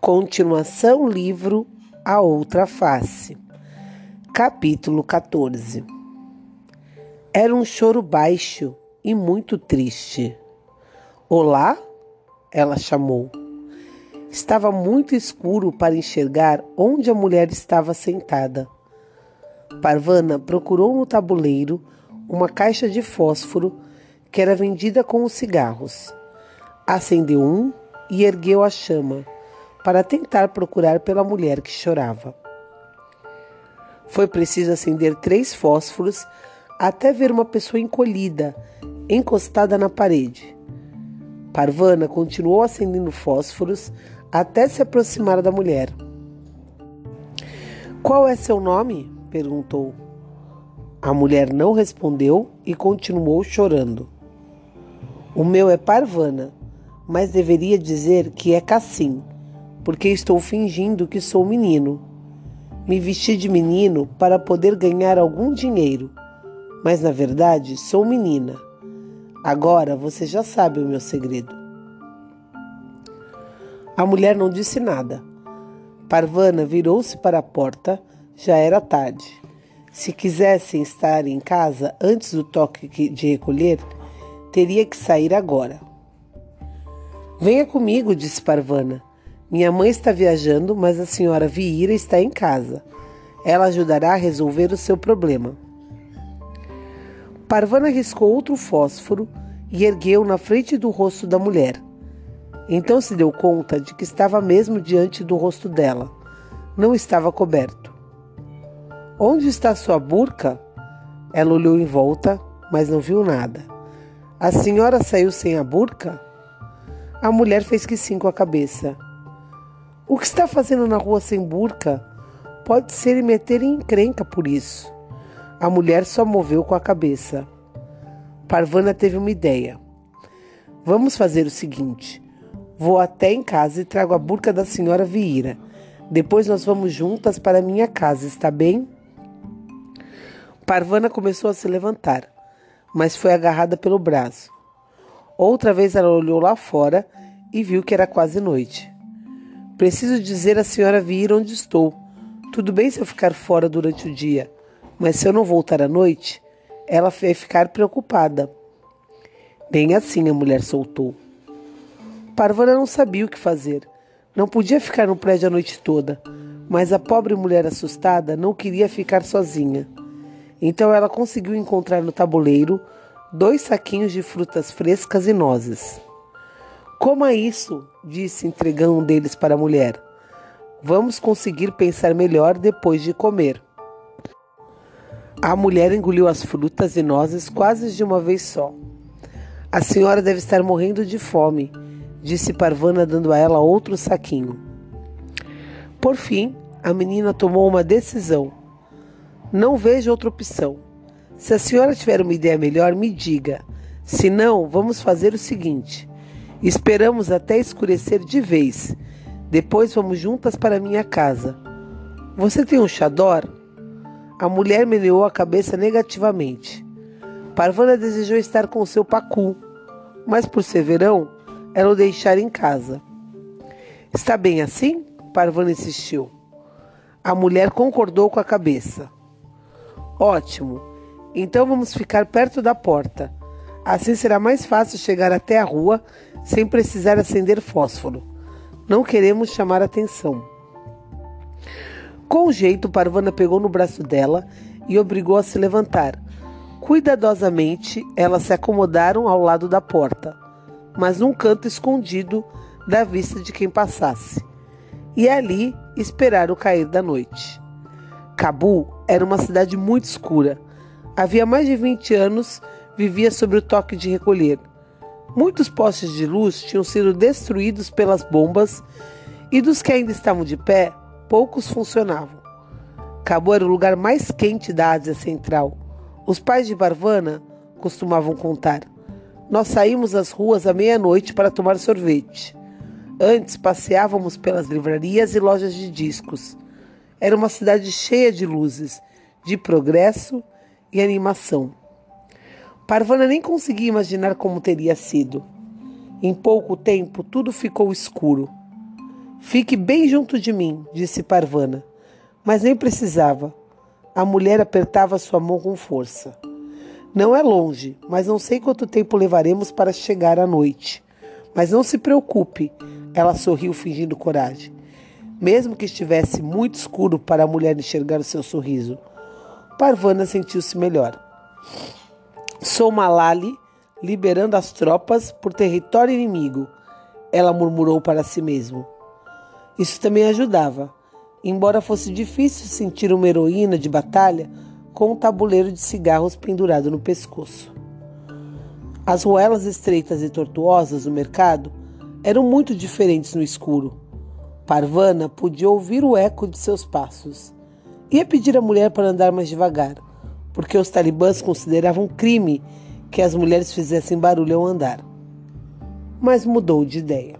Continuação livro A Outra Face. Capítulo 14. Era um choro baixo e muito triste. Olá? Ela chamou. Estava muito escuro para enxergar onde a mulher estava sentada. Parvana procurou no tabuleiro uma caixa de fósforo que era vendida com os cigarros. Acendeu um e ergueu a chama para tentar procurar pela mulher que chorava. Foi preciso acender três fósforos até ver uma pessoa encolhida, encostada na parede. Parvana continuou acendendo fósforos até se aproximar da mulher. Qual é seu nome? perguntou. A mulher não respondeu e continuou chorando. O meu é Parvana, mas deveria dizer que é Cassim, porque estou fingindo que sou menino. Me vesti de menino para poder ganhar algum dinheiro, mas na verdade sou menina. Agora você já sabe o meu segredo. A mulher não disse nada. Parvana virou-se para a porta, já era tarde. Se quisessem estar em casa antes do toque de recolher, teria que sair agora. Venha comigo, disse Parvana. Minha mãe está viajando, mas a senhora Vieira está em casa. Ela ajudará a resolver o seu problema. Parvana riscou outro fósforo e ergueu na frente do rosto da mulher. Então se deu conta de que estava mesmo diante do rosto dela. Não estava coberto. Onde está sua burca? Ela olhou em volta, mas não viu nada. A senhora saiu sem a burca? A mulher fez que sim com a cabeça. O que está fazendo na rua sem burca? Pode ser meter em encrenca por isso. A mulher só moveu com a cabeça. Parvana teve uma ideia. Vamos fazer o seguinte: vou até em casa e trago a burca da senhora Vieira. Depois nós vamos juntas para minha casa, está bem? Parvana começou a se levantar, mas foi agarrada pelo braço. Outra vez ela olhou lá fora e viu que era quase noite. Preciso dizer à senhora vir onde estou. Tudo bem se eu ficar fora durante o dia, mas se eu não voltar à noite, ela vai ficar preocupada. Bem assim a mulher soltou. Parvana não sabia o que fazer. Não podia ficar no prédio a noite toda, mas a pobre mulher assustada não queria ficar sozinha. Então ela conseguiu encontrar no tabuleiro dois saquinhos de frutas frescas e nozes. Coma isso, disse, entregando um deles para a mulher. Vamos conseguir pensar melhor depois de comer. A mulher engoliu as frutas e nozes quase de uma vez só. A senhora deve estar morrendo de fome, disse Parvana, dando a ela outro saquinho. Por fim, a menina tomou uma decisão. Não vejo outra opção. Se a senhora tiver uma ideia melhor, me diga. Se não, vamos fazer o seguinte: Esperamos até escurecer de vez. Depois vamos juntas para minha casa. Você tem um chador? A mulher meneou a cabeça negativamente. Parvana desejou estar com seu pacu, mas por ser verão, ela o deixara em casa. Está bem assim? Parvana insistiu. A mulher concordou com a cabeça. Ótimo. Então vamos ficar perto da porta. Assim será mais fácil chegar até a rua sem precisar acender fósforo. Não queremos chamar atenção. Com jeito, Parvana pegou no braço dela e obrigou a se levantar. Cuidadosamente, elas se acomodaram ao lado da porta, mas num canto escondido da vista de quem passasse. E ali esperaram o cair da noite. Cabu era uma cidade muito escura. Havia mais de 20 anos vivia sob o toque de recolher. Muitos postes de luz tinham sido destruídos pelas bombas e dos que ainda estavam de pé, poucos funcionavam. Cabo era o lugar mais quente da Ásia Central. Os pais de Barvana costumavam contar. Nós saímos às ruas à meia-noite para tomar sorvete. Antes passeávamos pelas livrarias e lojas de discos. Era uma cidade cheia de luzes, de progresso e animação. Parvana nem conseguia imaginar como teria sido. Em pouco tempo, tudo ficou escuro. Fique bem junto de mim, disse Parvana. Mas nem precisava. A mulher apertava sua mão com força. Não é longe, mas não sei quanto tempo levaremos para chegar à noite. Mas não se preocupe, ela sorriu fingindo coragem. Mesmo que estivesse muito escuro para a mulher enxergar o seu sorriso, Parvana sentiu-se melhor. Sou Malali, liberando as tropas por território inimigo, ela murmurou para si mesma. Isso também ajudava, embora fosse difícil sentir uma heroína de batalha com um tabuleiro de cigarros pendurado no pescoço. As ruelas estreitas e tortuosas do mercado eram muito diferentes no escuro. Parvana podia ouvir o eco de seus passos. Ia pedir à mulher para andar mais devagar, porque os talibãs consideravam crime que as mulheres fizessem barulho ao andar. Mas mudou de ideia.